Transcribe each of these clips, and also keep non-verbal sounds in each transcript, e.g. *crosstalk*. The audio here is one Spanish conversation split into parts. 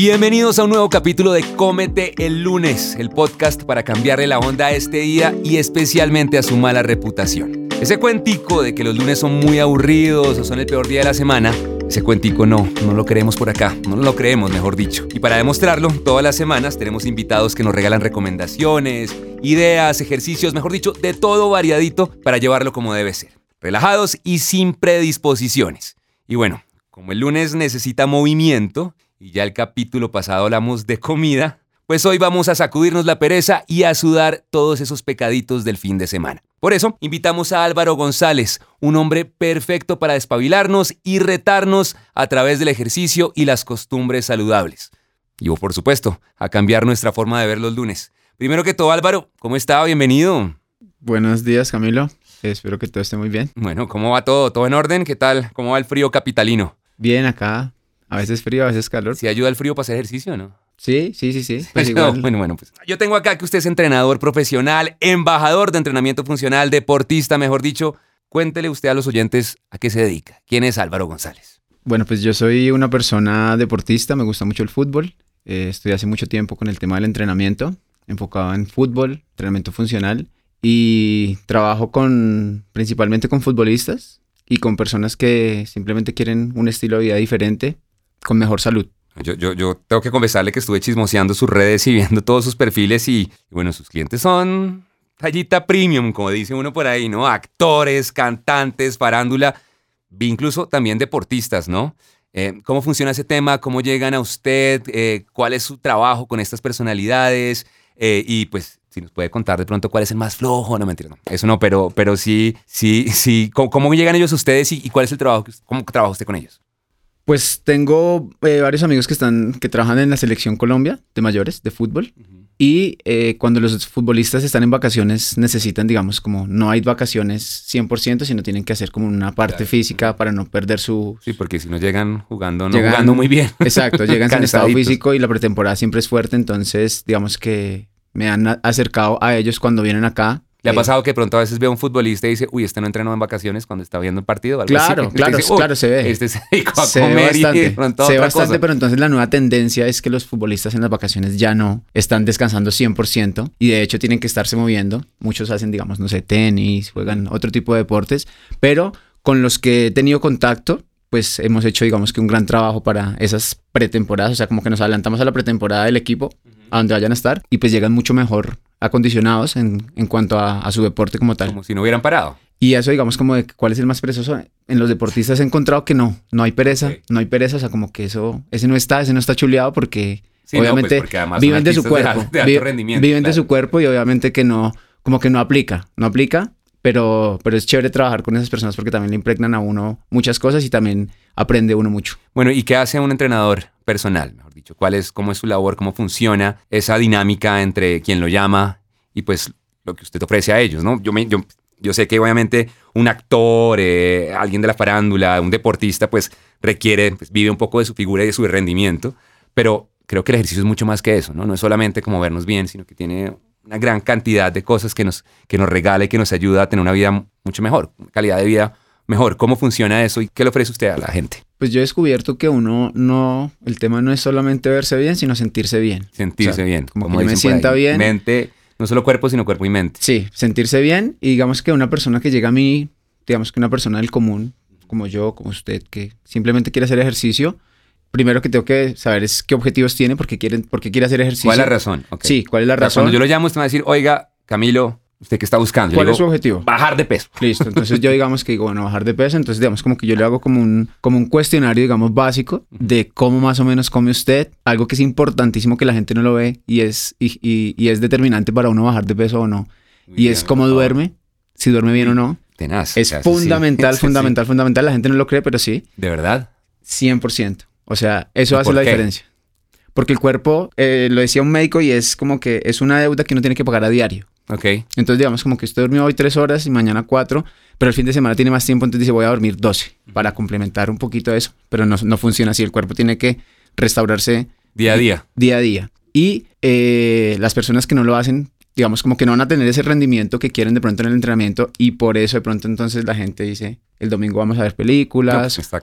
Bienvenidos a un nuevo capítulo de Cómete el lunes, el podcast para cambiarle la onda a este día y especialmente a su mala reputación. Ese cuentico de que los lunes son muy aburridos o son el peor día de la semana, ese cuentico no, no lo creemos por acá, no lo creemos, mejor dicho. Y para demostrarlo, todas las semanas tenemos invitados que nos regalan recomendaciones, ideas, ejercicios, mejor dicho, de todo variadito para llevarlo como debe ser. Relajados y sin predisposiciones. Y bueno, como el lunes necesita movimiento, y ya el capítulo pasado hablamos de comida, pues hoy vamos a sacudirnos la pereza y a sudar todos esos pecaditos del fin de semana. Por eso, invitamos a Álvaro González, un hombre perfecto para despabilarnos y retarnos a través del ejercicio y las costumbres saludables. Y por supuesto, a cambiar nuestra forma de ver los lunes. Primero que todo, Álvaro, ¿cómo está? Bienvenido. Buenos días, Camilo. Espero que todo esté muy bien. Bueno, ¿cómo va todo? ¿Todo en orden? ¿Qué tal? ¿Cómo va el frío capitalino? Bien acá, a veces frío, a veces calor. ¿Si ayuda el frío para hacer ejercicio no? Sí, sí, sí, sí. *laughs* Pues bueno, bueno, pues yo tengo acá que usted es entrenador profesional, embajador de entrenamiento funcional, deportista, mejor dicho. Cuéntele usted a los oyentes a qué se dedica. ¿Quién es Álvaro González? Bueno, pues yo soy una persona deportista, me gusta mucho el fútbol. Eh, estoy hace mucho tiempo con el tema del entrenamiento, enfocado en fútbol, entrenamiento funcional y trabajo con principalmente con futbolistas y con personas que simplemente quieren un estilo de vida diferente con mejor salud. Yo, yo, yo tengo que confesarle que estuve chismoseando sus redes y viendo todos sus perfiles y, bueno, sus clientes son tallita premium, como dice uno por ahí, ¿no? Actores, cantantes, farándula, incluso también deportistas, ¿no? Eh, ¿Cómo funciona ese tema? ¿Cómo llegan a usted? Eh, ¿Cuál es su trabajo con estas personalidades? Eh, y pues, si nos puede contar de pronto cuál es el más flojo, no mentira, no, eso no, pero, pero sí, sí, sí, ¿cómo, llegan ellos a ustedes y, y, cuál es el trabajo, cómo trabaja usted con ellos? Pues tengo eh, varios amigos que están que trabajan en la selección Colombia de mayores de fútbol y eh, cuando los futbolistas están en vacaciones necesitan, digamos, como no hay vacaciones 100%, sino tienen que hacer como una parte física para no perder su... Sí, porque si no llegan jugando, no jugando muy bien. Exacto, *laughs* llegan sin estado físico y la pretemporada siempre es fuerte, entonces digamos que me han acercado a ellos cuando vienen acá ¿Le ha pasado que pronto a veces ve a un futbolista y dice, uy, este no entrenó en vacaciones cuando está viendo el partido? claro, claro, claro, se ve. Este se dedicó a se comer ve bastante, y se ve bastante, pero entonces la nueva tendencia es que los futbolistas en las vacaciones ya no están descansando 100% y de hecho tienen que estarse moviendo. Muchos hacen, digamos, no sé, tenis, juegan otro tipo de deportes, pero con los que he tenido contacto, pues hemos hecho, digamos que un gran trabajo para esas pretemporadas, o sea, como que nos adelantamos a la pretemporada del equipo, a donde vayan a estar, y pues llegan mucho mejor acondicionados en, en cuanto a, su deporte como tal. Como si no hubieran parado. Y eso, digamos, como de cuál es el más perezoso. En los deportistas he encontrado que no, no hay pereza, no hay pereza, o sea, como que eso, ese no está, ese no está chuleado porque pues, obviamente viven de su cuerpo, viven de su cuerpo y obviamente que no, como que no aplica, no aplica, pero, pero es chévere trabajar con esas personas porque también le impregnan a uno muchas cosas y también aprende uno mucho. Bueno, ¿y qué hace un entrenador personal, mejor dicho? ¿Cuál es, cómo es su labor, cómo funciona esa dinámica entre quien lo llama y pues lo que usted ofrece a ellos, ¿no? Yo, me, yo, yo sé que obviamente un actor, eh, alguien de la farándula, un deportista, pues requiere, pues, vive un poco de su figura y de su rendimiento, pero creo que el ejercicio es mucho más que eso, ¿no? No es solamente como vernos bien, sino que tiene una gran cantidad de cosas que nos, que nos regala y que nos ayuda a tener una vida mucho mejor, calidad de vida mejor. ¿Cómo funciona eso y qué le ofrece usted a la gente? Pues yo he descubierto que uno no, el tema no es solamente verse bien, sino sentirse bien. Sentirse bien. Como, que me sienta bien. Mente, no solo cuerpo, sino cuerpo y mente. Sí, sentirse bien y digamos que una persona que llega a mí, digamos que una persona del común, como yo, como usted, que simplemente quiere hacer ejercicio, primero que tengo que saber es qué objetivos tiene, porque quieren, porque quiere hacer ejercicio. ¿Cuál es la razón? Sí, ¿cuál es la razón? Cuando yo lo llamo, usted me va a decir, oiga, Camilo, ¿usted qué está buscando? ¿Cuál es su objetivo? Bajar de peso. Listo, entonces yo *laughs* digamos que digo, bueno, bajar de peso, entonces digamos como que yo le hago como un, como un cuestionario, digamos, básico de cómo más o menos come usted, algo que es importantísimo que la gente no lo ve y es, y, y, es determinante para uno bajar de peso o no. y es cómo duerme, si duerme bien o no. Tenaz. Es fundamental, *laughs* fundamental, fundamental. La gente no lo cree, pero sí. ¿De verdad? 100%. O sea, eso hace la diferencia. Porque el cuerpo, eh, lo decía un médico, y es como que es una deuda que uno tiene que pagar a diario. Ok. Entonces, digamos, como que usted durmió hoy tres horas y mañana cuatro, pero el fin de semana tiene más tiempo, entonces dice, voy a dormir 12 para complementar un poquito eso. Pero no, no funciona así. El cuerpo tiene que restaurarse día a día. Día a día. Y eh, las personas que no lo hacen digamos, como que no van a tener ese rendimiento que quieren de pronto en el entrenamiento y por eso de pronto entonces la gente dice, el domingo vamos a ver películas. No, pues está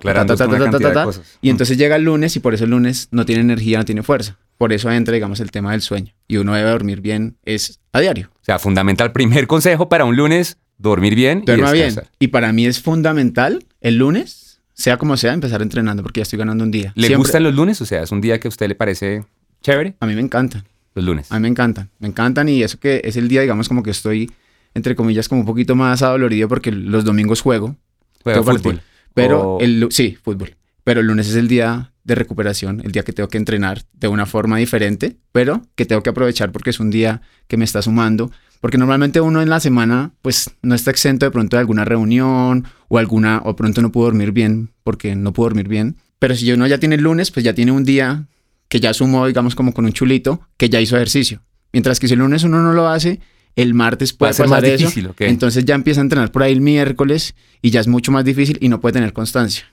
cosas. Y entonces llega el lunes y por eso el lunes no tiene energía, no tiene fuerza. Por eso entra, digamos, el tema del sueño. Y uno debe dormir bien es a diario. O sea, fundamental primer consejo para un lunes, dormir bien Duerma y bien. Y para mí es fundamental el lunes, sea como sea, empezar entrenando porque ya estoy ganando un día. ¿Le Siempre- gustan los lunes? O sea, es un día que a usted le parece chévere, A mí me encantan. Los lunes. A mí me encantan. Me encantan y eso que es el día, digamos, como que estoy, entre comillas, como un poquito más adolorido porque los domingos juego. Juega todo fútbol. Pero O- el sí, fútbol. Pero el lunes es el día de recuperación, el día que tengo que entrenar de una forma diferente, pero que tengo que aprovechar porque es un día que me está sumando. Porque normalmente uno en la semana, pues no está exento de pronto de alguna reunión o alguna, o pronto no pudo dormir bien porque no pudo dormir bien. Pero si uno ya tiene el lunes, pues ya tiene un día que ya sumó, digamos, como con un chulito, que ya hizo ejercicio. Mientras que si el lunes uno no lo hace, el martes Va puede ser más eso. difícil. Entonces ya empieza a entrenar por ahí el miércoles y ya es mucho más difícil y no puede tener constancia.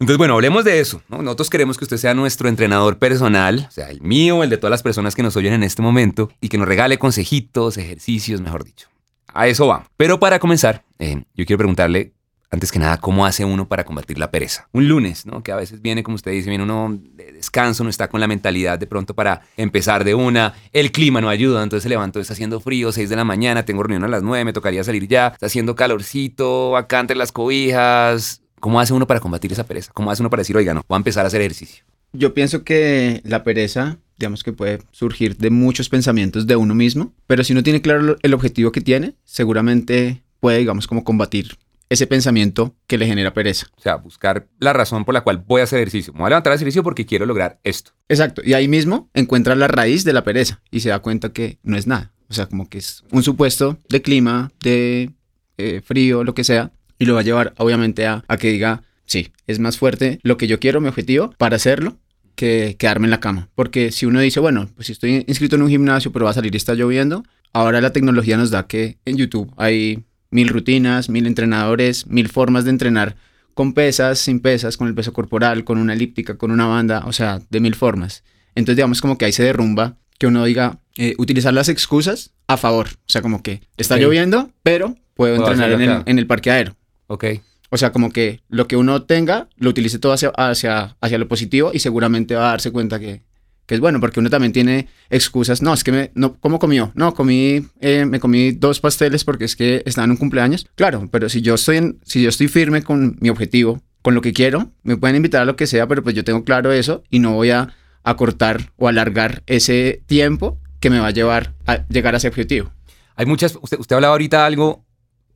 Entonces, bueno, hablemos de eso. ¿no? Nosotros queremos que usted sea nuestro entrenador personal, o sea, el mío, el de todas las personas que nos oyen en este momento, y que nos regale consejitos, ejercicios, mejor dicho. A eso vamos. Pero para comenzar, eh, yo quiero preguntarle, antes que nada, ¿cómo hace uno para combatir la pereza? Un lunes, ¿no? Que a veces viene, como usted dice, viene uno de descanso, no está con la mentalidad de pronto para empezar de una. El clima no ayuda, entonces se levantó, está haciendo frío, 6 de la mañana, tengo reunión a las 9, me tocaría salir ya, está haciendo calorcito, acá entre las cobijas. ¿Cómo hace uno para combatir esa pereza? ¿Cómo hace uno para decir, oiga, no, voy a empezar a hacer ejercicio? Yo pienso que la pereza, digamos que puede surgir de muchos pensamientos de uno mismo, pero si uno tiene claro el objetivo que tiene, seguramente puede, digamos, como combatir ese pensamiento que le genera pereza. O sea, buscar la razón por la cual voy a hacer ejercicio. Me voy a levantar a hacer ejercicio porque quiero lograr esto. Exacto, y ahí mismo encuentra la raíz de la pereza y se da cuenta que no es nada. O sea, como que es un supuesto de clima, de eh, frío, lo que sea, y lo va a llevar obviamente a, a que diga, sí, es más fuerte lo que yo quiero, mi objetivo, para hacerlo, que quedarme en la cama. Porque si uno dice, bueno, pues si estoy inscrito en un gimnasio, pero va a salir y está lloviendo, ahora la tecnología nos da que en YouTube hay mil rutinas, mil entrenadores, mil formas de entrenar con pesas, sin pesas, con el peso corporal, con una elíptica, con una banda, o sea, de mil formas. Entonces, digamos como que ahí se derrumba que uno diga, eh, utilizar las excusas a favor. O sea, como que está lloviendo, pero puedo, Puedo entrenar en el, en el parqueadero. Ok. O sea, como que lo que uno tenga, lo utilice todo hacia, hacia, hacia lo positivo y seguramente va a darse cuenta que, que es bueno, porque uno también tiene excusas. No, es que me, no, ¿cómo comió? No, comí, eh, me comí dos pasteles porque es que estaba en un cumpleaños. Claro, pero si yo estoy, en, si yo estoy firme con mi objetivo, con lo que quiero, me pueden invitar a lo que sea, pero pues yo tengo claro eso y no voy a acortar o alargar ese tiempo que me va a llevar a llegar a ese objetivo. Hay muchas. Usted, usted hablaba ahorita algo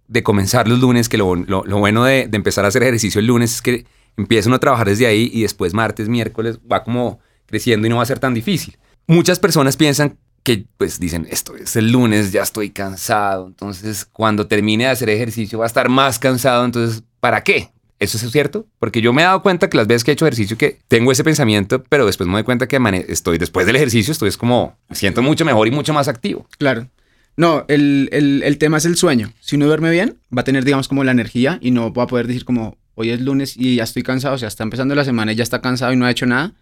de comenzar los lunes, que lo, lo- lo bueno de, de empezar a hacer ejercicio el lunes es que empieza uno a trabajar desde ahí y después martes, miércoles va como creciendo y no va a ser tan difícil. Muchas personas piensan que, pues dicen, esto es el lunes, ya estoy cansado, entonces cuando termine de hacer ejercicio va a estar más cansado, entonces, ¿para qué? ¿Eso es cierto? Porque yo me he dado cuenta que las veces que he hecho ejercicio que tengo ese pensamiento, pero después me doy cuenta que estoy después del ejercicio, estoy es como, me siento mucho mejor y mucho más activo. Claro. No, el, el- el tema es el sueño. Si uno duerme bien, va a tener, digamos, como la energía y no va a poder decir como, hoy es lunes y ya estoy cansado, o sea, está empezando la semana y ya está cansado y no ha hecho nada.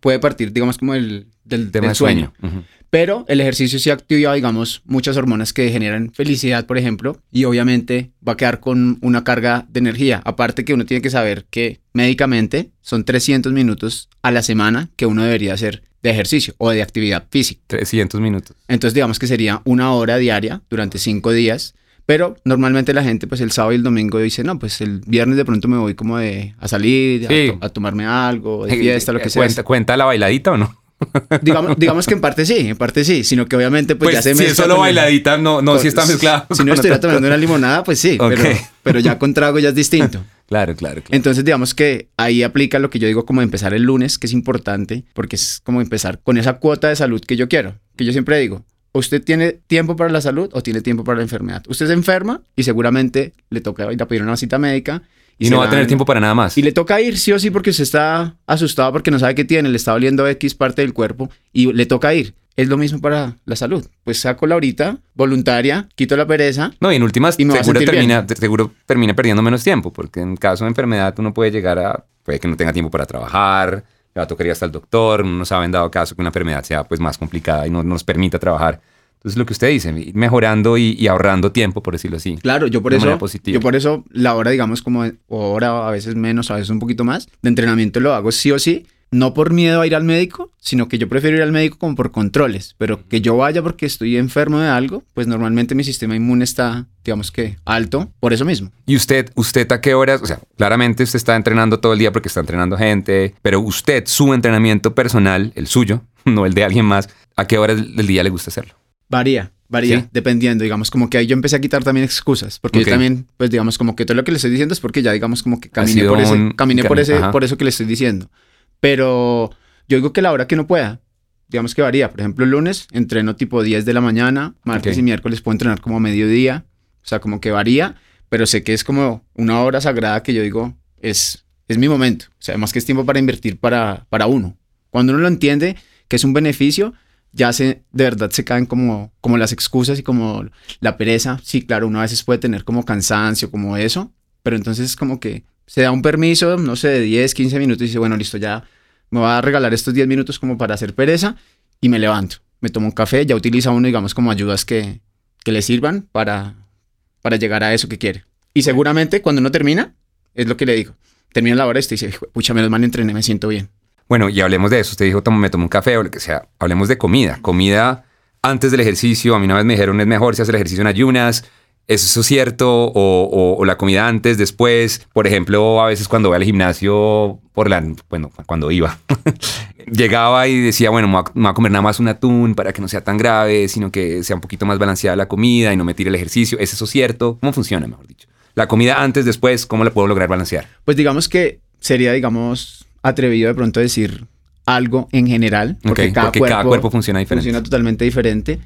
Puede partir, digamos, como el, del, Tema del de sueño. Pero el ejercicio sí activa, digamos, muchas hormonas que generan felicidad, por ejemplo, y obviamente va a quedar con una carga de energía. Aparte que uno tiene que saber que médicamente son 300 minutos a la semana que uno debería hacer de ejercicio o de actividad física. 300 minutos. Entonces digamos que sería una hora diaria durante cinco días. Pero normalmente la gente, pues el sábado y el domingo dice, no, pues el viernes de pronto me voy como de a salir, a Sí. to- a, tomarme algo, de *laughs* fiesta, lo que sea. ¿Cuenta, ¿Cuenta la bailadita o no? *laughs* Digamos, digamos que en parte sí, en parte sí, sino que obviamente pues, Pues, ya se si es solo el- bailadita, no, no, con- si está mezclado. Si no estuviera tomando una limonada, pues sí, *laughs* pero, pero ya con trago ya es distinto. Claro, claro, claro. Entonces, digamos que ahí aplica lo que yo digo como empezar el lunes, que es importante, porque es como empezar con esa cuota de salud que yo quiero, que yo siempre digo, ¿usted tiene tiempo para la salud o tiene tiempo para la enfermedad? Usted se enferma y seguramente le toca ir a pedir una cita médica. y se no va a tener tiempo para nada más. Y le toca ir sí o sí porque usted está asustado porque no sabe qué tiene, le está doliendo X parte del cuerpo y le toca ir. Es lo mismo para la salud. Pues saco la horita, voluntaria, quito la pereza. No, y en últimas, Y seguro termina, seguro termina perdiendo menos tiempo, porque en caso de enfermedad uno puede llegar a, puede que no tenga tiempo para trabajar, le va a tocar ir hasta el doctor, uno no sabe en dado caso que una enfermedad sea pues más complicada y no nos permita trabajar. Entonces, lo que usted dice, ir mejorando y, y ahorrando tiempo, por decirlo así. Claro, yo por eso, yo por eso la hora, digamos, como hora, a veces menos, a veces un poquito más, de entrenamiento lo hago sí o sí, no por miedo a ir al médico, sino que yo prefiero ir al médico como por controles, pero que yo vaya porque estoy enfermo de algo, pues normalmente mi sistema inmune está, digamos que, alto, por eso mismo. ¿Y usted, usted a qué horas? O sea, claramente usted está entrenando todo el día porque está entrenando gente, pero usted, su entrenamiento personal, el suyo, *laughs* no el de alguien más, ¿a qué horas del día le gusta hacerlo? Varía, varía, Sí. dependiendo, digamos, como que ahí yo empecé a quitar también excusas, porque yo también, pues digamos, como que todo lo que le estoy diciendo es porque ya, digamos, como que caminé por ese, caminé por ese, por eso que le estoy diciendo. Pero yo digo que la hora que no pueda, digamos que varía. Por ejemplo, el lunes entreno tipo 10 de la mañana, martes y miércoles puedo entrenar como a mediodía, o sea, como que varía, pero sé que es como una hora sagrada que yo digo, es, es mi momento. O sea, además que es tiempo para invertir para, para uno. Cuando uno lo entiende, que es un beneficio, ya se, de verdad se caen como, como las excusas y como la pereza. Sí, claro, uno a veces puede tener como cansancio, como eso, pero entonces es como que se da un permiso, no sé, de 10, 15 minutos y dice, bueno, listo, ya me voy a regalar estos 10 minutos como para hacer pereza y me levanto. Me tomo un café, ya utiliza uno, digamos, como ayudas que, que le sirvan para, para llegar a eso que quiere. Y seguramente cuando uno termina, es lo que le digo, termina la hora y dice, "Hijo, pucha, menos mal entrené, me siento bien. Bueno, y hablemos de eso. Usted dijo, "Tomo- me tomo un café o lo que sea. Hablemos de comida. Comida antes del ejercicio. A mí una vez me dijeron, es mejor si hace el ejercicio en ayunas. ¿Es eso cierto? O, o- o la comida antes, después. Por ejemplo, a veces cuando voy al gimnasio, por la, bueno, cuando iba, *laughs* llegaba y decía, bueno, me voy, a, me voy a comer nada más un atún para que no sea tan grave, sino que sea un poquito más balanceada la comida y no me tire el ejercicio. ¿Es eso cierto? ¿Cómo funciona, mejor dicho? La comida antes, después, ¿cómo la puedo lograr balancear? Pues digamos que sería, digamos, atrevido de pronto decir algo en general, porque, cada, porque cuerpo cada cuerpo funciona diferente. funciona totalmente diferente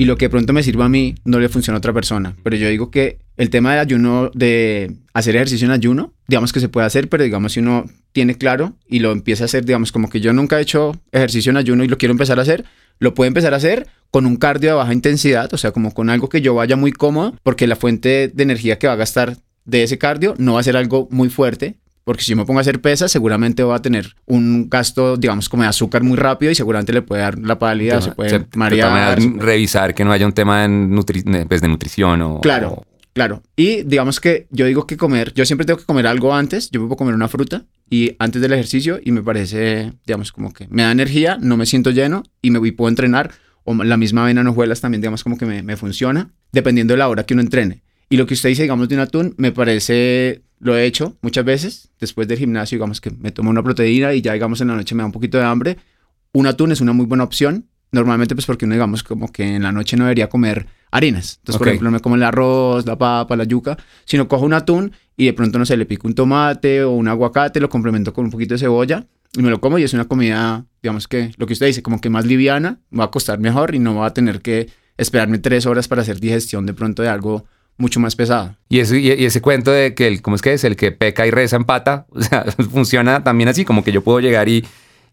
y lo que pronto me sirva a mí no le funciona a otra persona. Pero yo digo que el tema del ayuno, de hacer ejercicio en ayuno, digamos que se puede hacer, pero digamos si uno tiene claro y lo empieza a hacer, digamos como que yo nunca he hecho ejercicio en ayuno y lo quiero empezar a hacer, lo puede empezar a hacer con un cardio de baja intensidad, o sea, como con algo que yo vaya muy cómodo, porque la fuente de energía que va a gastar de ese cardio no va a ser algo muy fuerte, porque si me pongo a hacer pesas, seguramente va a tener un gasto, digamos, como de azúcar muy rápido y seguramente le puede dar la pálida, se puede de todas marear. se puede- revisar que no haya un tema de, nutri- pues, de nutrición o... Claro. o- Claro. Y digamos que yo digo que comer, yo siempre tengo que comer algo antes, yo me puedo comer una fruta y antes del ejercicio y me parece, digamos, como que me da energía, no me siento lleno y me voy, puedo entrenar. O la misma avena en hojuelas también, digamos, como que me, me funciona, dependiendo de la hora que uno entrene. Y lo que usted dice, digamos, de un atún, me parece, lo he hecho muchas veces, después del gimnasio, digamos que me tomo una proteína y ya, digamos, en la noche me da un poquito de hambre. Un atún es una muy buena opción, normalmente pues porque uno, digamos, como que en la noche no debería comer harinas. Entonces, por ejemplo, no me como el arroz, la papa, la yuca, sino cojo un atún y de pronto, no sé, le pico un tomate o un aguacate, lo complemento con un poquito de cebolla y me lo como y es una comida, digamos que lo que usted dice, como que más liviana, va a costar mejor y no va a tener que esperarme tres horas para hacer digestión de pronto de algo mucho más pesado. Y, eso, y, ese cuento de que el, ¿cómo es que es? El que peca y reza empata, *laughs* o sea, funciona también así, como que yo puedo llegar y,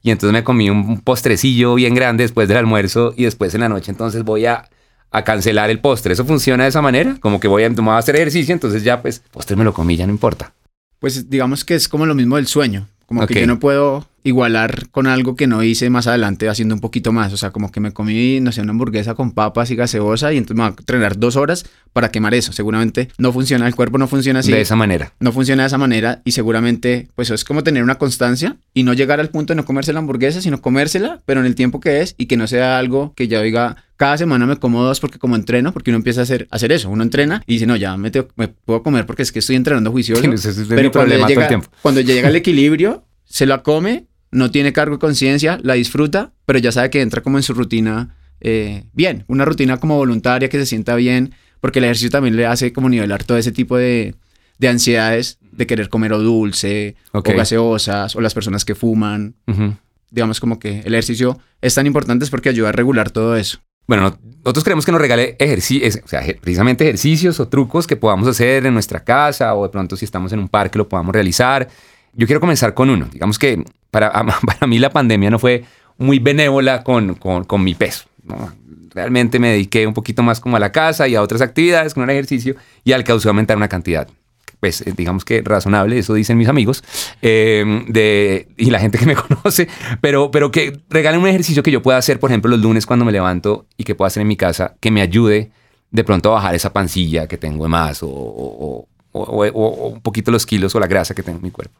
y entonces me comí un postrecillo bien grande después del almuerzo y después en la noche entonces voy a, a cancelar el postre. ¿Eso funciona de esa manera? Como que voy a, a hacer ejercicio, entonces ya pues, postre me lo comí, ya no importa. Pues digamos que es como lo mismo del sueño. Como que yo no puedo igualar con algo que no hice más adelante haciendo un poquito más. O sea, como que me comí, no sé, una hamburguesa con papas y gaseosa y entonces me va a entrenar dos horas para quemar eso. Seguramente no funciona, el cuerpo no funciona así. De esa manera. No funciona de esa manera y seguramente pues es como tener una constancia y no llegar al punto de no comerse la hamburguesa, sino comérsela, pero en el tiempo que es y que no sea algo que yo diga, cada semana me como dos porque como entreno, porque uno empieza a hacer, hacer eso, uno entrena y dice, no, ya me, tengo- me puedo comer porque es que estoy entrenando juicioso. Sí, ese es pero cuando todo el llega, tiempo. cuando llega el equilibrio, se la come, no tiene cargo de conciencia, la disfruta, pero ya sabe que entra como en su rutina eh, bien, una rutina como voluntaria que se sienta bien, porque el ejercicio también le hace como nivelar todo ese tipo de, de ansiedades de querer comer o dulce, o gaseosas, o las personas que fuman. Digamos como que el ejercicio es tan importante es porque ayuda a regular todo eso. Bueno, no- nosotros queremos que nos regale ejercicios, o sea, precisamente ejercicios o trucos que podamos hacer en nuestra casa o de pronto si estamos en un parque lo podamos realizar. Yo quiero comenzar con uno. Digamos que para, *laughs* para mí la pandemia no fue muy benévola con, con, con mi peso. Realmente me dediqué un poquito más como a la casa y a otras actividades con el ejercicio y alcancé a aumentar una cantidad pues eh, digamos que razonable, eso dicen mis amigos eh, de, y la gente que me *laughs* conoce, pero, pero que regalen un ejercicio que yo pueda hacer, por ejemplo, los lunes cuando me levanto y que pueda hacer en mi casa, que me ayude de pronto a bajar esa pancilla que tengo de más o, o un poquito los kilos o la grasa que tengo en mi cuerpo.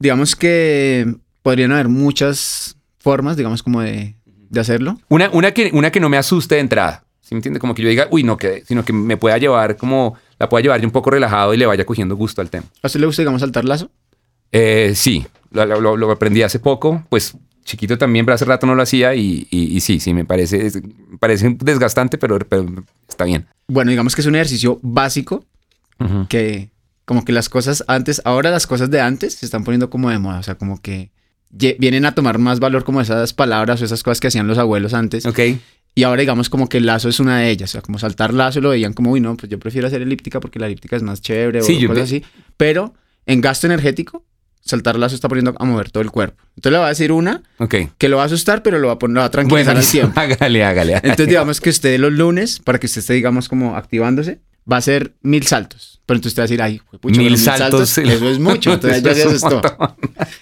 Digamos que podrían haber muchas formas, digamos, como de, de hacerlo. Una, una, que, una que no me asuste de entrada. ¿Sí me entiende? Como que yo diga, uy, no quede, sino que me pueda llevar como, la pueda llevar yo un poco relajado y le vaya cogiendo gusto al tema. ¿A usted le gusta, digamos, saltar lazo? Eh, sí, lo, lo, lo, aprendí hace poco, pues chiquito también, pero hace rato no lo hacía y, y, y sí, sí, me parece, me parece desgastante, pero, pero, está bien. Bueno, digamos que es un ejercicio básico uh -huh. que como que las cosas antes, ahora las cosas de antes se están poniendo como de moda, o sea, como que vienen a tomar más valor como esas palabras o esas cosas que hacían los abuelos antes. Ok. Y ahora digamos como que el lazo es una de ellas, o sea, como saltar lazo lo veían como, uy, no, pues yo prefiero hacer elíptica porque la elíptica es más chévere sí, o cosas así. Pero en gasto energético, saltar lazo está poniendo a mover todo el cuerpo. Entonces le va a decir una okay. que lo va a asustar, pero lo va a, poner, lo va a tranquilizar bueno, al tiempo. Hágale, *laughs* hágale, hágale. Entonces digamos que usted los lunes, para que usted esté, digamos, como activándose, va a hacer mil saltos. Pero entonces usted va a decir, ay, pucha, mil, mil saltos, saltos, eso es mucho. *laughs* Entonces ya asustó.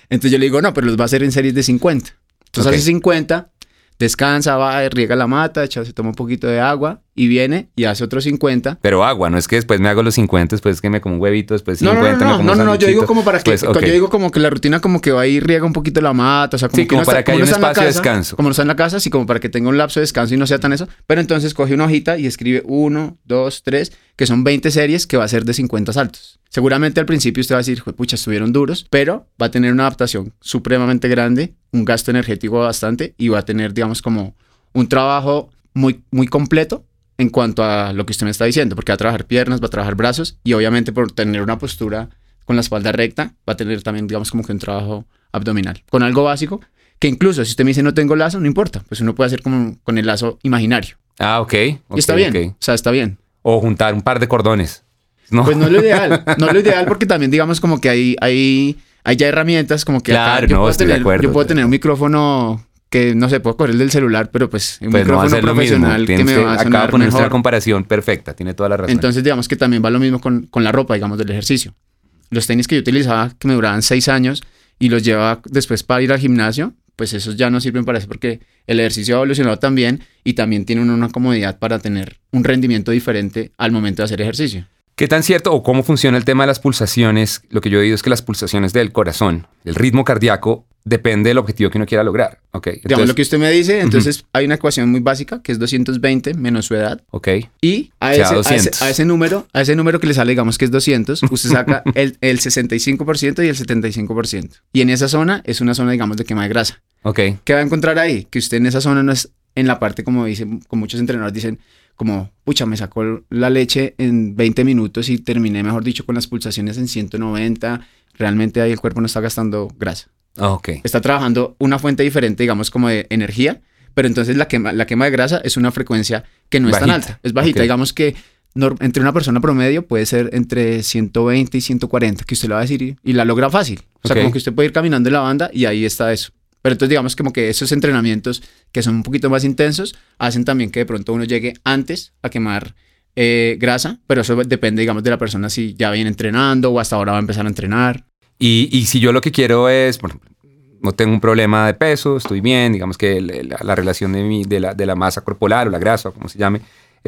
Entonces yo le digo, no, pero los va a hacer en series de 50. Entonces okay. hace 50, descansa, va, riega la mata, echa, se toma un poquito de agua y viene y hace otros 50. Pero agua, no es que después me hago los 50, después que me como un huevito, después 50, no, no, no, me como no, no, no, yo digo como para que, pues, okay. yo digo como que la rutina como que va y riega un poquito la mata, o sea, como sí, que como para está, que haya un espacio casa, de descanso. Como no está en la casa, así como para que tenga un lapso de descanso y no sea tan eso, pero entonces coge una hojita y escribe 1, 2, 3, que son 20 series que va a ser de 50 saltos. Seguramente al principio usted va a decir, pucha, estuvieron duros, pero va a tener una adaptación supremamente grande, un gasto energético bastante y va a tener, digamos, como un trabajo muy, muy completo en cuanto a lo que usted me está diciendo, porque va a trabajar piernas, va a trabajar brazos y obviamente por tener una postura con la espalda recta, va a tener también, digamos, como que un trabajo abdominal, con algo básico, que incluso si usted me dice no tengo lazo, no importa, pues uno puede hacer como con el lazo imaginario. Ah, ok. okay y está bien, okay. o sea, está bien. O juntar un par de cordones. No. Pues no es lo ideal, *laughs* no es lo ideal porque también digamos como que hay, hay, hay ya herramientas como que claro, acá yo, no, puedo estoy tener, de acuerdo, yo puedo tener un micrófono que no sé, puedo correr del celular, pero pues un pues micrófono no profesional que me va a Acaba de ponerse mejor. una comparación perfecta, tiene toda la razón. Entonces digamos que también va lo mismo con, con la ropa, digamos, del ejercicio. Los tenis que yo utilizaba, que me duraban seis años y los llevaba después para ir al gimnasio, pues esos ya no sirven para eso porque el ejercicio ha evolucionado también y también tiene una comodidad para tener un rendimiento diferente al momento de hacer ejercicio. ¿Qué tan cierto o cómo funciona el tema de las pulsaciones? Lo que yo he oído es que las pulsaciones del corazón, el ritmo cardíaco, depende del objetivo que uno quiera lograr. Okay, entonces, Digamos lo que usted me dice, entonces uh -huh. hay una ecuación muy básica que es 220 menos su edad. Ok. Y a ese, a ese, a, ese, número, a ese número que le sale, digamos que es 200, usted saca *laughs* el, el 65% y el 75%. Y en esa zona es una zona, digamos, de quema de grasa. Ok. ¿Qué va a encontrar ahí? Que usted en esa zona no es en la parte, como dicen, como muchos entrenadores dicen, como, pucha, me sacó la leche en 20 minutos y terminé, mejor dicho, con las pulsaciones en 190. Realmente ahí el cuerpo no está gastando grasa. Ok. Está trabajando una fuente diferente, digamos, como de energía, pero entonces la quema, la quema de grasa es una frecuencia que no bajita. es tan alta, es bajita. Okay. Digamos que entre una persona promedio puede ser entre 120 y 140, que usted lo va a decir y, y la logra fácil. O sea, okay. como que usted puede ir caminando en la banda y ahí está eso. Pero entonces digamos como que esos entrenamientos que son un poquito más intensos hacen también que de pronto uno llegue antes a quemar eh, grasa, pero eso depende digamos de la persona si ya viene entrenando o hasta ahora va a empezar a entrenar. Y, y si yo lo que quiero es, bueno, no tengo un problema de peso, estoy bien, digamos que la, la relación de, mi, de, la, de la masa corporal o la grasa, o como se llame,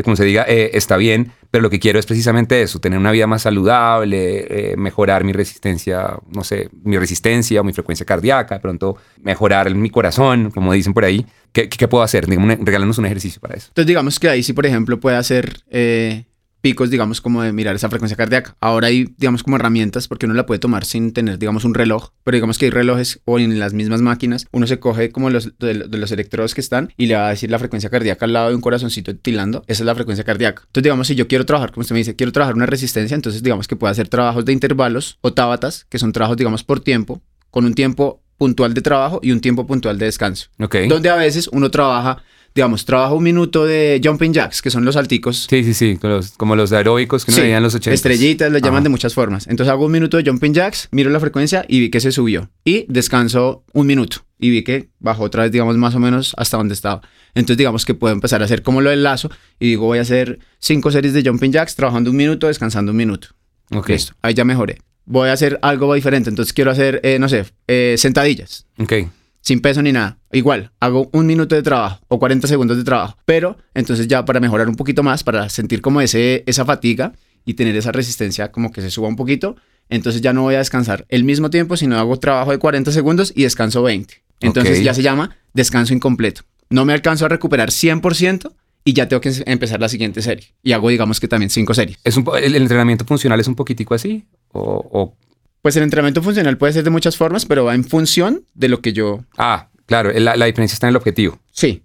como se diga, eh, está bien, pero lo que quiero es precisamente eso, tener una vida más saludable, eh, mejorar mi resistencia, no sé, mi resistencia o mi frecuencia cardíaca, de pronto mejorar mi corazón, como dicen por ahí. ¿Qué, qué puedo hacer? Digamos, regálanos un ejercicio para eso. Entonces digamos que ahí sí, por ejemplo, puede hacer eh, picos, digamos, como de mirar esa frecuencia cardíaca. Ahora hay, digamos, como herramientas, porque uno la puede tomar sin tener, digamos, un reloj, pero digamos que hay relojes o en las mismas máquinas, uno se coge como los, de, de los electrodos que están y le va a decir la frecuencia cardíaca al lado de un corazoncito tilando, esa es la frecuencia cardíaca. Entonces, digamos, si yo quiero trabajar, como usted me dice, quiero trabajar una resistencia, entonces digamos que puede hacer trabajos de intervalos o tábatas, que son trabajos, digamos, por tiempo, con un tiempo puntual de trabajo y un tiempo puntual de descanso. Okay. Donde a veces uno trabaja digamos, trabajo un minuto de jumping jacks, que son los salticos. Sí, sí, sí, como los, como los aeróbicos que uno sí, veía en los 80. Estrellitas, le llaman de muchas formas. Entonces hago un minuto de jumping jacks, miro la frecuencia y vi que se subió. Y descanso un minuto y vi que bajó otra vez, digamos, más o menos hasta donde estaba. Entonces, digamos que puedo empezar a hacer como lo del lazo y digo, voy a hacer cinco series de jumping jacks, trabajando un minuto, descansando un minuto. Ok. Listo, ahí ya mejoré. Voy a hacer algo diferente, entonces quiero hacer, eh, no sé, eh, sentadillas, Ok. Sin peso ni nada. Igual, hago un minuto de trabajo o 40 segundos de trabajo, pero entonces ya para mejorar un poquito más, para sentir como ese, esa fatiga y tener esa resistencia como que se suba un poquito, entonces ya no voy a descansar el mismo tiempo, sino hago trabajo de 40 segundos y descanso 20. Entonces ya se llama descanso incompleto. No me alcanzo a recuperar 100% y ya tengo que em- empezar la siguiente serie. Y hago, digamos que también 5 series. ¿Es un po- el, el entrenamiento funcional es un poquitico así? ¿O, o- Pues el entrenamiento funcional puede ser de muchas formas, pero va en función de lo que yo... Ah, claro, la, la diferencia está en el objetivo. Sí.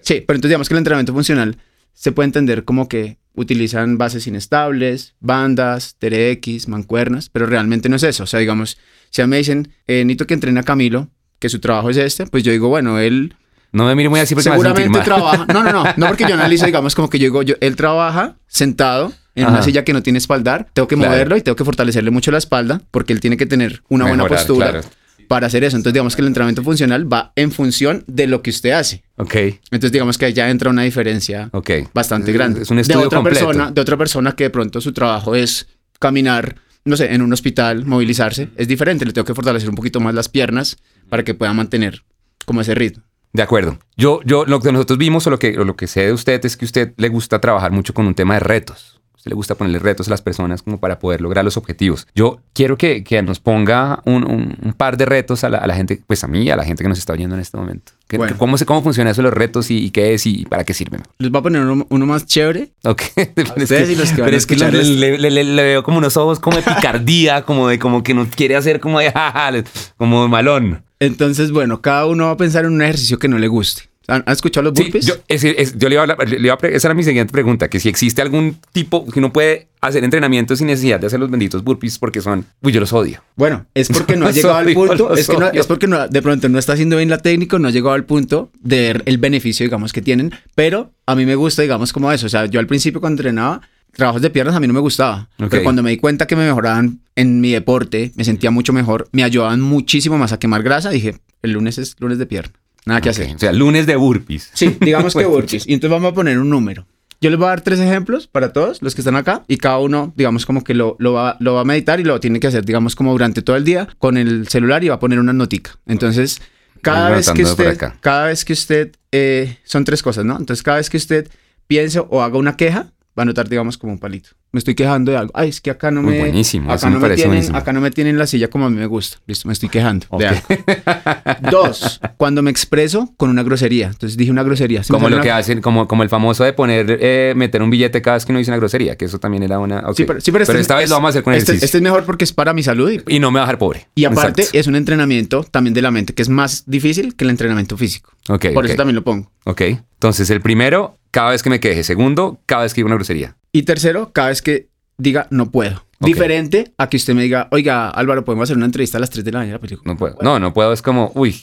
Sí, pero entonces digamos que el entrenamiento funcional se puede entender como que utilizan bases inestables, bandas, TRX, mancuernas, pero realmente no es eso. O sea, digamos, si a mí me dicen, eh, necesito que entrene a Camilo, que su trabajo es este, pues yo digo, bueno, él No me mire muy así porque me hace sentir seguramente mal. trabaja. No, no, no, no porque yo *laughs* analizo, digamos, como que yo digo, yo, él trabaja sentado en Ajá. una silla que no tiene espaldar, tengo que Claro. moverlo y tengo que fortalecerle mucho la espalda porque él tiene que tener una buena postura claro. para hacer eso. Entonces, digamos que el entrenamiento funcional va en función de lo que usted hace. Ok, Entonces, digamos que ahí ya entra una diferencia bastante grande. Es un estudio de otra completo. persona, de otra persona que de pronto su trabajo es caminar, no sé, en un hospital, movilizarse, es diferente. Le tengo que fortalecer un poquito más las piernas para que pueda mantener como ese ritmo. De acuerdo. Yo, yo, lo que nosotros vimos o lo que, o lo que sé de usted es que a usted le gusta trabajar mucho con un tema de retos. Le gusta ponerle retos a las personas como para poder lograr los objetivos. Yo quiero que, que nos ponga un, un- un par de retos a la, a la gente, pues a mí a la gente que nos está oyendo en este momento. ¿Qué- Bueno. ¿Cómo, se, ¿Cómo funciona eso, los retos y, y qué es y para qué sirven? Les voy a poner uno, uno más chévere. Ok. *laughs* Pero es ustedes y los que van pero a es que le, le- le- le- veo como unos ojos como de picardía, *laughs* como de como que nos quiere hacer como de *laughs* como de malón. Entonces, bueno, cada uno va a pensar en un ejercicio que no le guste. ¿Han, han escuchado los Sí, burpees? yo, es- es- yo le iba a hablar- le iba a esa era mi siguiente pregunta, que si existe algún tipo que uno puede hacer entrenamiento sin necesidad de hacer los benditos burpees porque son, uy, yo los odio. Bueno, es porque no ha *laughs* llegado al punto, es, que no- es porque no- de pronto no está haciendo bien la técnica, no ha llegado al punto de el beneficio, digamos, que tienen, pero a mí me gusta, digamos, como eso. O sea, yo al principio cuando entrenaba, trabajos de piernas a mí no me gustaba, Ok. pero cuando me di cuenta que me mejoraban en mi deporte, me sentía mucho mejor, me ayudaban muchísimo más a quemar grasa, dije, el lunes es lunes de pierna, nada que Ok, hacer. O sea, lunes de burpees. Sí, digamos que *laughs* Bueno, burpees. Y entonces vamos a poner un número. Yo les voy a dar tres ejemplos para todos los que están acá y cada uno, digamos, como que lo, lo, va, lo va a meditar y lo tiene que hacer, digamos, como durante todo el día con el celular y va a poner una notica. Entonces, cada vez que usted, cada vez que usted, eh, son tres cosas, ¿no? Entonces, cada vez que usted piense o haga una queja, va a anotar, digamos, como un palito. Me estoy quejando de algo. Ay, es que acá no Muy me... buenísimo, Acá me no, me parece tienen, buenísimo. acá no me tienen la silla como a mí me gusta. Listo, me estoy quejando. Ok. de algo. *laughs* Dos, cuando me expreso con una grosería. Entonces dije una grosería. Si me Como lo que hacen, como, como el famoso de poner, eh, meter un billete cada vez que uno dice una grosería, que eso también era una... Sí, pero, sí, pero este- esta vez lo vamos a hacer con este, este es mejor porque es para mi salud y, Y no me va a dejar pobre. y aparte Exacto. es un entrenamiento también de la mente que es más difícil que el entrenamiento físico. Ok, Por eso también lo pongo. Ok. Entonces, el primero, cada vez que me queje. Segundo, cada vez que diga una grosería. Y tercero, cada vez que diga no puedo. Diferente a que usted me diga, oiga, Álvaro, podemos hacer una entrevista a las 3 de la mañana. Digo, No puedo. No, no puedo. Es como, uy,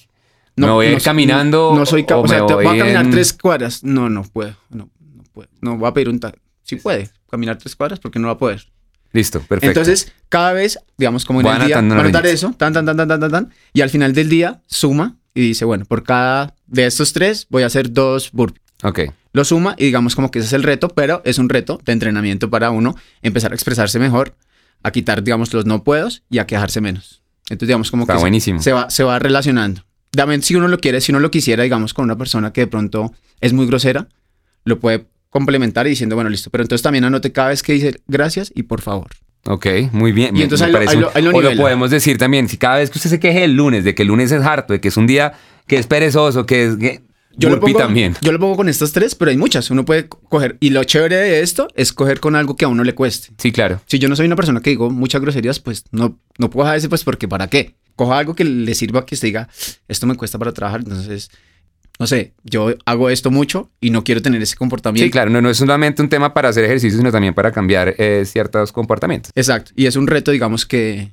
me voy a ir caminando. No, no soy capaz. o O sea, voy a caminar en- tres cuadras. No, no puedo. No, no puedo. No, voy a pedir un taxi. Sí puede caminar tres cuadras porque no va a poder. Listo, perfecto. Entonces, cada vez, digamos, como en el día, va a numeritos. eso, tan, tan, tan, tan, tan, tan, tan, y al final del día suma y dice, bueno, por cada de estos tres voy a hacer dos burpees. Ok. Lo suma y digamos como que ese es el reto, pero es un reto de entrenamiento para uno empezar a expresarse mejor, a quitar, digamos, los no puedos y a quejarse menos. Entonces, digamos, como Está que se- buenísimo. se va, se va relacionando. También, si uno lo quiere, si uno lo quisiera, digamos, con una persona que de pronto es muy grosera, lo puede complementar y diciendo, bueno, listo, pero entonces también anote cada vez que dice gracias y por favor. Ok, muy bien. Y me- entonces me ahí lo- ahí lo- ahí lo o lo podemos decir también, si cada vez que usted se queje el lunes, de que el lunes es harto, de que es un día que es perezoso, que es... Que, Yo lo, pongo, también. yo lo pongo con estas tres, pero hay muchas. Uno puede coger. Y lo chévere de esto es coger con algo que a uno le cueste. Sí, claro. Si yo no soy una persona que digo muchas groserías, pues no, no puedo dejar ese, pues porque ¿para qué? Coja algo que le sirva que usted diga, esto me cuesta para trabajar. Entonces, no sé, yo hago esto mucho y no quiero tener ese comportamiento. Sí, claro. No, no es solamente un tema para hacer ejercicio, sino también para cambiar eh, ciertos comportamientos. Exacto. Y es un reto, digamos, que,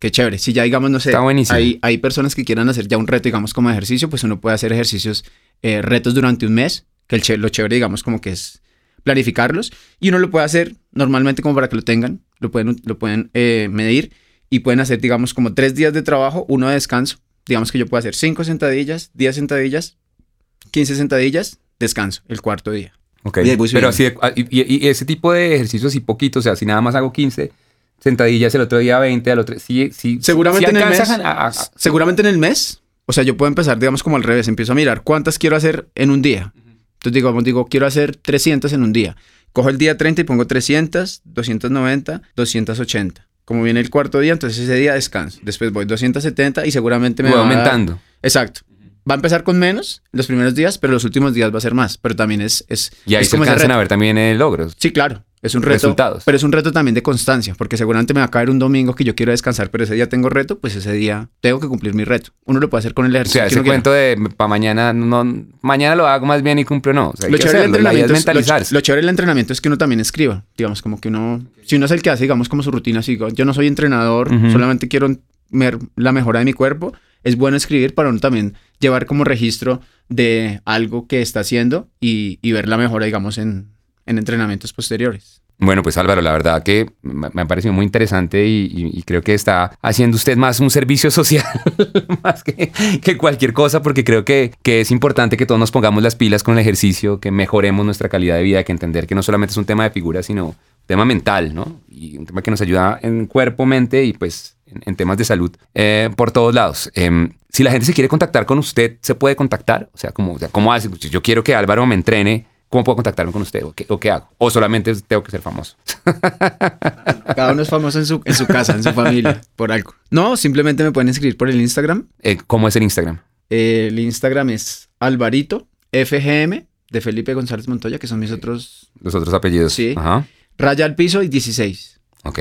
que chévere. Si ya, digamos, no sé, Está buenísimo. Hay, hay personas que quieran hacer ya un reto, digamos, como ejercicio, pues uno puede hacer ejercicios, eh, retos durante un mes, que el ché- lo chévere, digamos, como que es planificarlos. Y uno lo puede hacer normalmente como para que lo tengan, lo pueden, lo pueden eh, medir y pueden hacer, digamos, como tres días de trabajo, uno de descanso. Digamos que yo puedo hacer cinco sentadillas, 10 sentadillas, 15 sentadillas, descanso, el cuarto día. Ok. Pero así, de- ah, y, y- ese tipo de ejercicios y poquito, o sea, si nada más hago 15, sentadillas, el otro día 20, al otro... Sí, sí, Seguramente sí en el mes. a- a- a- Seguramente en el mes. O sea, yo puedo empezar, digamos, como al revés. Empiezo a mirar cuántas quiero hacer en un día. Entonces, digamos, digo, quiero hacer 300 en un día. Cojo el día 30 y pongo 300, 290, 280. Como viene el cuarto día, entonces ese día descanso. Después voy 270 y seguramente me va va a dar- aumentando. Exacto. Va a empezar con menos los primeros días, pero los últimos días va a ser más. Pero también es... es Y ahí es se alcanzan a ver también eh, logros. Sí, claro. Es un reto. Resultados. Pero es un reto también de constancia, porque seguramente me va a caer un domingo que yo quiero descansar, pero ese día tengo reto, pues ese día tengo que cumplir mi reto. Uno lo puede hacer con el O ejercicio. sea, que ese uno quiera. cuento de para mañana, no, mañana lo hago más bien y cumplo no. O sea, Lo chévere, hacerlo, es entrenamiento es, lo, mentalizarse. lo chévere del entrenamiento es que uno también escriba. Digamos, como que uno, si uno es el que hace, digamos, como su rutina, así, yo no soy entrenador, Ujú. solamente quiero ver la mejora de mi cuerpo. Es bueno escribir para uno también llevar como registro de algo que está haciendo y, y ver la mejora, digamos, en, en entrenamientos posteriores. Bueno, pues Álvaro, la verdad que me ha parecido muy interesante y, creo que está haciendo usted más un servicio *laughs* social más que, cualquier cosa, porque creo que, que es importante que todos nos pongamos las pilas con el ejercicio, que mejoremos nuestra calidad de vida, que entender que no solamente es un tema de figura, sino un tema mental, ¿no? Y un tema que nos ayuda en cuerpo, mente y pues en, temas de salud eh, por todos lados. Em, si la gente se quiere contactar con usted, ¿se puede contactar? O sea, ¿cómo, o sea, ¿cómo hace? Si yo quiero que Álvaro me entrene. ¿Cómo puedo contactarme con usted? ¿O qué, o qué hago? ¿O solamente tengo que ser famoso? *laughs* Cada uno es famoso en su, en su casa, en su familia, por algo. No, simplemente me pueden escribir por el Instagram. Eh, ¿Cómo es el Instagram? El Instagram es Alvarito FGM de Felipe González Montoya, que son mis otros Los otros apellidos. Sí. Ajá. raya al piso y 16. Ok.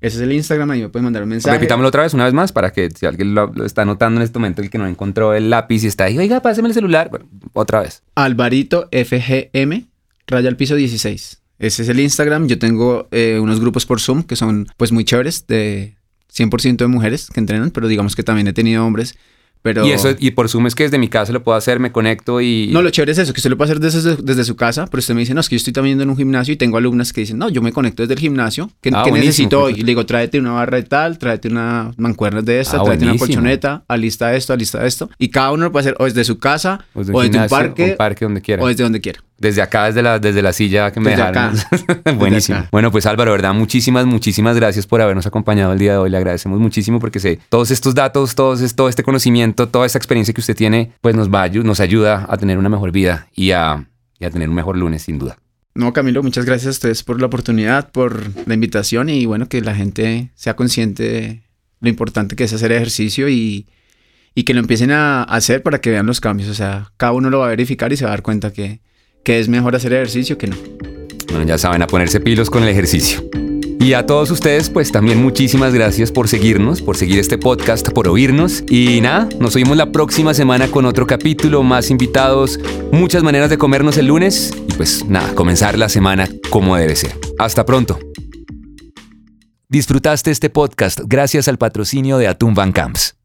Ese es el Instagram, ahí me pueden mandar un mensaje. Repitámoslo otra vez, una vez más, para que si alguien lo, lo está notando en este momento, el que no encontró el lápiz y está ahí, oiga, páseme el celular. Bueno, otra vez. Alvarito FGM, raya al piso 16. Ese es el Instagram. Yo tengo eh, unos grupos por Zoom que son pues muy chéveres, de 100% de mujeres que entrenan, pero digamos que también he tenido hombres. Pero... Y eso, y por Zoom es que desde mi casa lo puedo hacer, me conecto y. No, lo chévere es eso, que usted lo puede hacer desde, desde su casa, pero usted me dice, no, es que yo estoy también en un gimnasio y tengo alumnas que dicen, no, yo me conecto desde el gimnasio, ¿qué, Ah, qué necesito hoy? Y le digo, tráete una barra de tal, tráete una mancuernas de esta, Ah, tráete una colchoneta, alista esto, alista esto. Y cada uno lo puede hacer o desde su casa, o desde o desde un gimnasio, parque, un parque donde quiera. o desde donde quiera. Desde acá, desde la, desde la silla que me Desde dejaron. acá. *laughs* Buenísimo. acá. Bueno, pues Álvaro, ¿verdad? Muchísimas, muchísimas gracias por habernos acompañado el día de hoy. Le agradecemos muchísimo porque sé, todos estos datos, todos, todo este conocimiento, toda esta experiencia que usted tiene, pues nos va nos ayuda a tener una mejor vida y a, y a tener un mejor lunes, sin duda. No, Camilo, muchas gracias a ustedes por la oportunidad, por la invitación y bueno, que la gente sea consciente de lo importante que es hacer ejercicio y, y que lo empiecen a hacer para que vean los cambios. O sea, cada uno lo va a verificar y se va a dar cuenta que, que es mejor hacer ejercicio que no. Bueno, ya saben, a ponerse pilos con el ejercicio. Y a todos ustedes, pues también muchísimas gracias por seguirnos, por seguir este podcast, por oírnos. Y nada, nos oímos la próxima semana con otro capítulo, más invitados, muchas maneras de comernos el lunes. Y pues nada, comenzar la semana como debe ser. Hasta pronto. Disfrutaste este podcast gracias al patrocinio de Atún Van Camps.